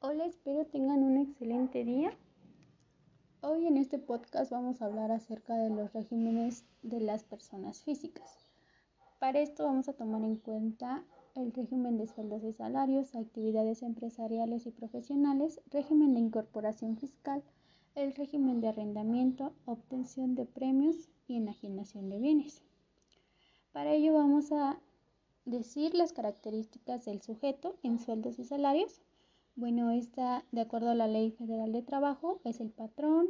Hola, espero tengan un excelente día. Hoy en este podcast vamos a hablar acerca de los regímenes de las personas físicas. Para esto vamos a tomar en cuenta el régimen de sueldos y salarios, actividades empresariales y profesionales, régimen de incorporación fiscal, el régimen de arrendamiento, obtención de premios y enajenación de bienes. Para ello vamos a decir las características del sujeto en sueldos y salarios. Bueno, esta, de acuerdo a la Ley Federal de Trabajo, es el patrón,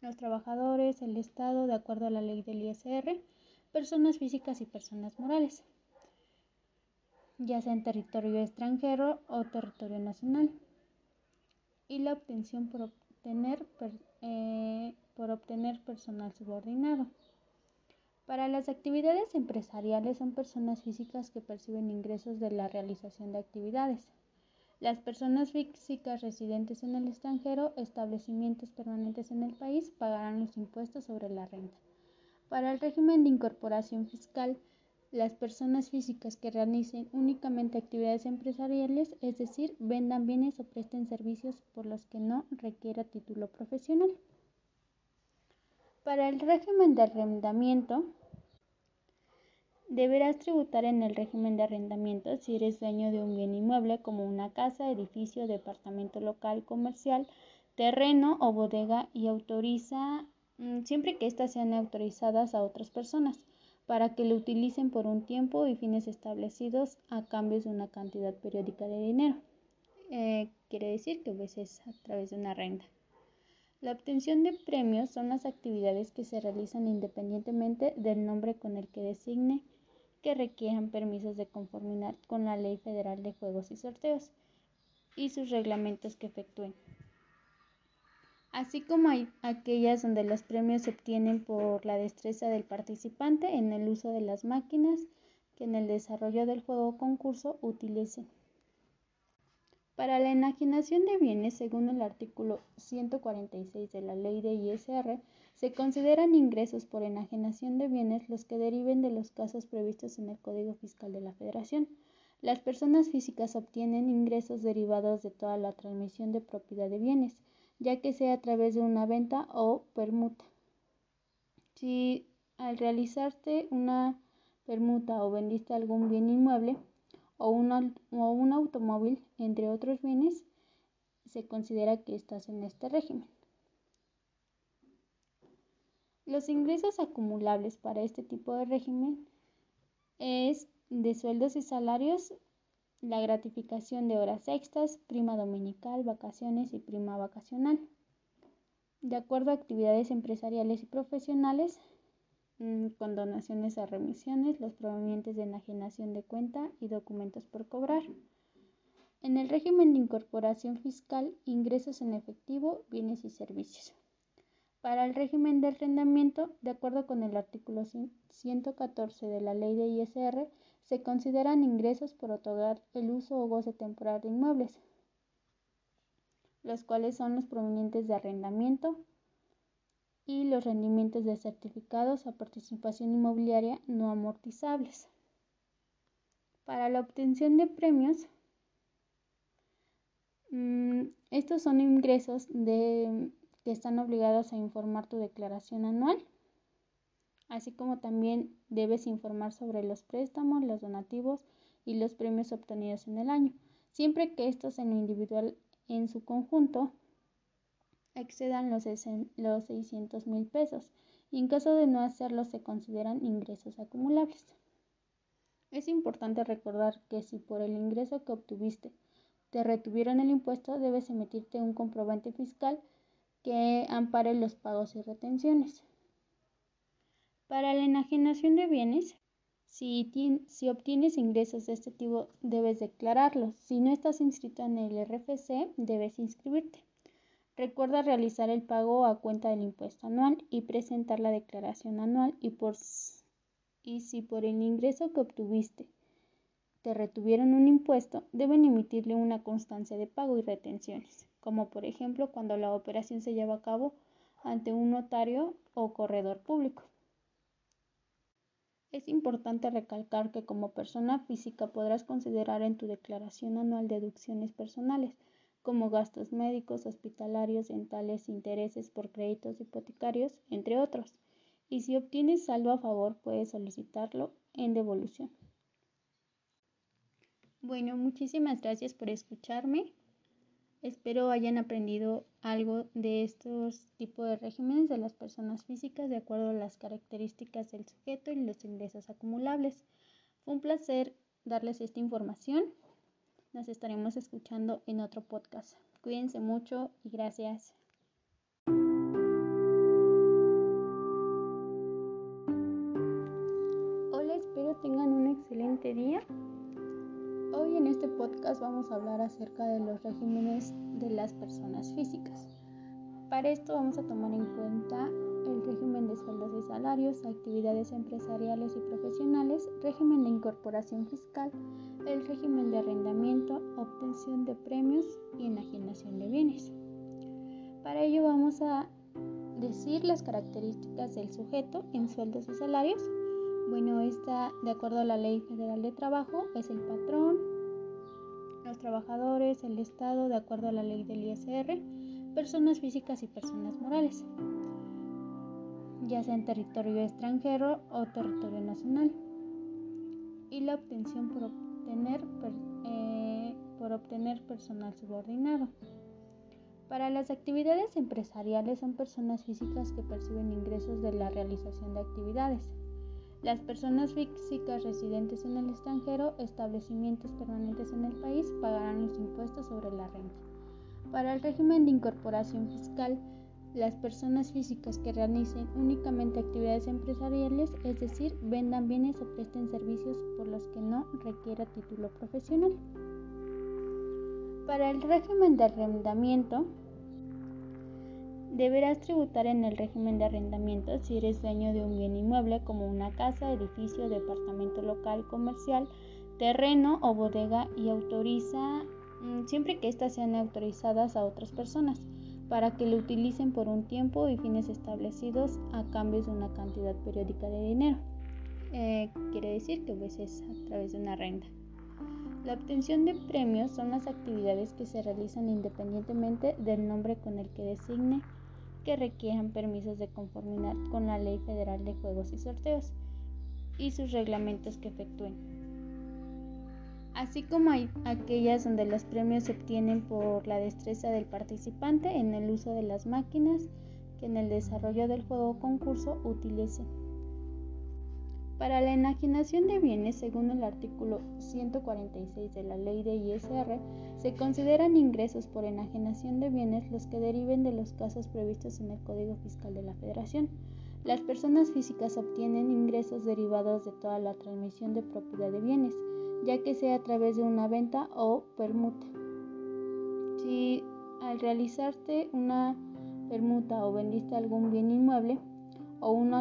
los trabajadores, el Estado, de acuerdo a la ley del ISR, personas físicas y personas morales, ya sea en territorio extranjero o territorio nacional. Y la obtención por obtener, eh, por obtener personal subordinado. Para las actividades empresariales son personas físicas que perciben ingresos de la realización de actividades. Las personas físicas residentes en el extranjero, establecimientos permanentes en el país, pagarán los impuestos sobre la renta. Para el régimen de incorporación fiscal, las personas físicas que realicen únicamente actividades empresariales, es decir, vendan bienes o presten servicios por los que no requiera título profesional. Para el régimen de arrendamiento, deberás tributar en el régimen de arrendamiento si eres dueño de un bien inmueble como una casa, edificio, departamento local, comercial, terreno o bodega y autoriza mm, siempre que éstas sean autorizadas a otras personas para que lo utilicen por un tiempo y fines establecidos a cambio de una cantidad periódica de dinero. Eh, quiere decir que a veces a través de una renta. La obtención de premios son las actividades que se realizan independientemente del nombre con el que designe que requieran permisos de conformidad con la Ley Federal de Juegos y Sorteos y sus reglamentos que efectúen, así como hay aquellas donde los premios se obtienen por la destreza del participante en el uso de las máquinas que en el desarrollo del juego o concurso utilicen. Para la enajenación de bienes, según el artículo 146 de la Ley de ISR, se consideran ingresos por enajenación de bienes los que deriven de los casos previstos en el Código Fiscal de la Federación. Las personas físicas obtienen ingresos derivados de toda la transmisión de propiedad de bienes, ya que sea a través de una venta o permuta. Si al realizarte una permuta o vendiste algún bien inmueble, o un, o un automóvil, entre otros bienes, se considera que estás en este régimen. Los ingresos acumulables para este tipo de régimen es de sueldos y salarios, la gratificación de horas extras, prima dominical, vacaciones y prima vacacional. De acuerdo a actividades empresariales y profesionales, Mm, con donaciones a remisiones, los provenientes de enajenación de cuenta y documentos por cobrar. En el régimen de incorporación fiscal, ingresos en efectivo, bienes y servicios. Para el régimen de arrendamiento, de acuerdo con el artículo 114 de la ley de ISR, se consideran ingresos por otorgar el uso o goce temporal de inmuebles, los cuales son los provenientes de arrendamiento, y los rendimientos de certificados a participación inmobiliaria no amortizables. Para la obtención de premios, mm, estos son ingresos de, que están obligados a informar tu declaración anual, así como también debes informar sobre los préstamos, los donativos y los premios obtenidos en el año, siempre que estos en lo individual en su conjunto excedan los, los 600 mil pesos y en caso de no hacerlo se consideran ingresos acumulables. Es importante recordar que si por el ingreso que obtuviste te retuvieron el impuesto, debes emitirte un comprobante fiscal que ampare los pagos y retenciones. Para la enajenación de bienes, si, obtienes ingresos de este tipo, debes declararlos. Si no estás inscrito en el RFC, debes inscribirte. Recuerda realizar el pago a cuenta del impuesto anual y presentar la declaración anual y si por el ingreso que obtuviste te retuvieron un impuesto, deben emitirle una constancia de pago y retenciones, como por ejemplo cuando la operación se lleva a cabo ante un notario o corredor público. Es importante recalcar que como persona física podrás considerar en tu declaración anual deducciones personales, como gastos médicos, hospitalarios, dentales, intereses por créditos hipotecarios, entre otros. Y si obtienes saldo a favor, puedes solicitarlo en devolución. Bueno, muchísimas gracias por escucharme. Espero hayan aprendido algo de estos tipos de regímenes de las personas físicas de acuerdo a las características del sujeto y los ingresos acumulables. Fue un placer darles esta información. Nos estaremos escuchando en otro podcast. Cuídense mucho y gracias. Hola, espero tengan un excelente día. En este podcast vamos a hablar acerca de los regímenes de las personas físicas. Para esto vamos a tomar en cuenta el régimen de sueldos y salarios, actividades empresariales y profesionales, régimen de incorporación fiscal, el régimen de arrendamiento, obtención de premios y enajenación de bienes. Para ello vamos a decir las características del sujeto en sueldos y salarios. Bueno, esta, de acuerdo a la Ley Federal de Trabajo, es el patrón, los trabajadores, el Estado, de acuerdo a la ley del ISR, personas físicas y personas morales ya sea en territorio extranjero o territorio nacional, y la obtención por obtener, eh, por obtener personal subordinado. Para las actividades empresariales son personas físicas que perciben ingresos de la realización de actividades. Las personas físicas residentes en el extranjero, establecimientos permanentes en el país, pagarán los impuestos sobre la renta. Para el régimen de incorporación fiscal, las personas físicas que realicen únicamente actividades empresariales, es decir, vendan bienes o presten servicios por los que no requiera título profesional. Para el régimen de arrendamiento, deberás tributar en el régimen de arrendamiento si eres dueño de un bien inmueble como una casa, edificio, departamento local, comercial, terreno o bodega y autoriza mm, siempre que éstas sean autorizadas a otras personas para que lo utilicen por un tiempo y fines establecidos a cambio de una cantidad periódica de dinero. Eh, quiere decir que a veces a través de una renta. La obtención de premios son las actividades que se realizan independientemente del nombre con el que designe que requieran permisos de conformidad con la Ley Federal de Juegos y Sorteos y sus reglamentos que efectúen así como hay aquellas donde los premios se obtienen por la destreza del participante en el uso de las máquinas que en el desarrollo del juego o concurso utilicen. Para la enajenación de bienes, según el artículo 146 de la ley de ISR, se consideran ingresos por enajenación de bienes los que deriven de los casos previstos en el Código Fiscal de la Federación. Las personas físicas obtienen ingresos derivados de toda la transmisión de propiedad de bienes, ya que sea a través de una venta o permuta. Si al realizarte una permuta o vendiste algún bien inmueble o un,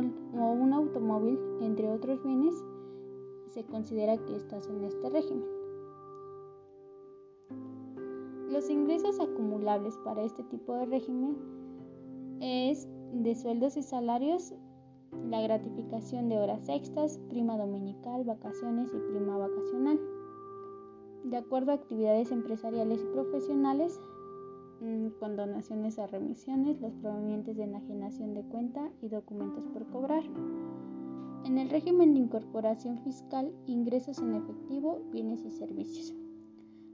automóvil, entre otros bienes, se considera que estás en este régimen. Los ingresos acumulables para este tipo de régimen es de sueldos y salarios la gratificación de horas extras, prima dominical, vacaciones y prima vacacional. De acuerdo a actividades empresariales y profesionales, con donaciones a remisiones, los provenientes de enajenación de cuenta y documentos por cobrar. En el régimen de incorporación fiscal, ingresos en efectivo, bienes y servicios.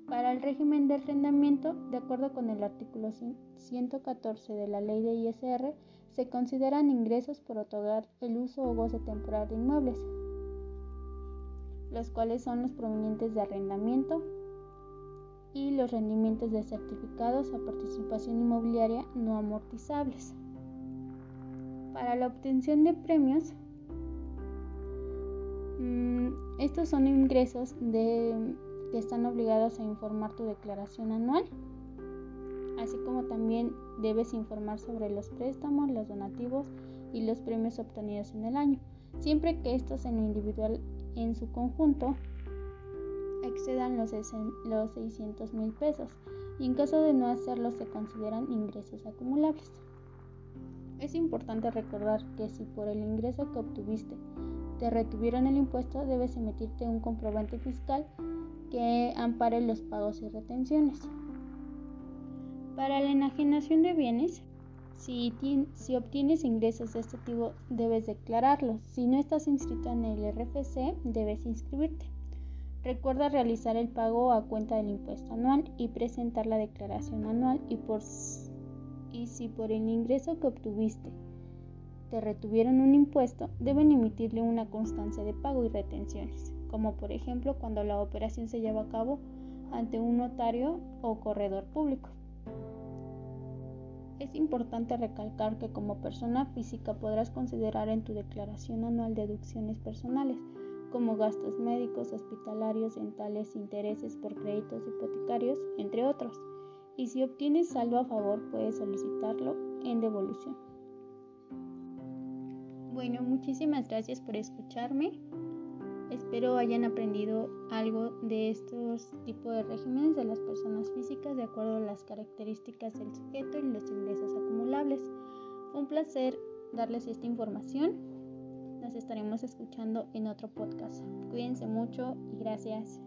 Para el régimen de arrendamiento, de acuerdo con el artículo 114 de la ley de ISR, se consideran ingresos por otorgar el uso o goce temporal de inmuebles, los cuales son los provenientes de arrendamiento y los rendimientos de certificados a participación inmobiliaria no amortizables. Para la obtención de premios, mm, estos son ingresos que están obligados a informar tu declaración anual así como también debes informar sobre los préstamos, los donativos y los premios obtenidos en el año, siempre que estos en individual en su conjunto excedan los, los 600 mil pesos y en caso de no hacerlo se consideran ingresos acumulables. Es importante recordar que si por el ingreso que obtuviste te retuvieron el impuesto, debes emitirte un comprobante fiscal que ampare los pagos y retenciones. Para la enajenación de bienes, si, si, obtienes ingresos de este tipo, debes declararlos. Si no estás inscrito en el RFC, debes inscribirte. Recuerda realizar el pago a cuenta del impuesto anual y presentar la declaración anual y, si por el ingreso que obtuviste te retuvieron un impuesto, deben emitirle una constancia de pago y retenciones, como por ejemplo cuando la operación se lleva a cabo ante un notario o corredor público. Es importante recalcar que como persona física podrás considerar en tu declaración anual deducciones personales, como gastos médicos, hospitalarios, dentales, intereses por créditos hipotecarios, entre otros. Y si obtienes saldo a favor, puedes solicitarlo en devolución. Bueno, muchísimas gracias por escucharme. Espero hayan aprendido algo de estos tipos de regímenes de las personas físicas de acuerdo a las características del sujeto y los ingresos acumulables. Fue un placer darles esta información. Nos estaremos escuchando en otro podcast. Cuídense mucho y gracias.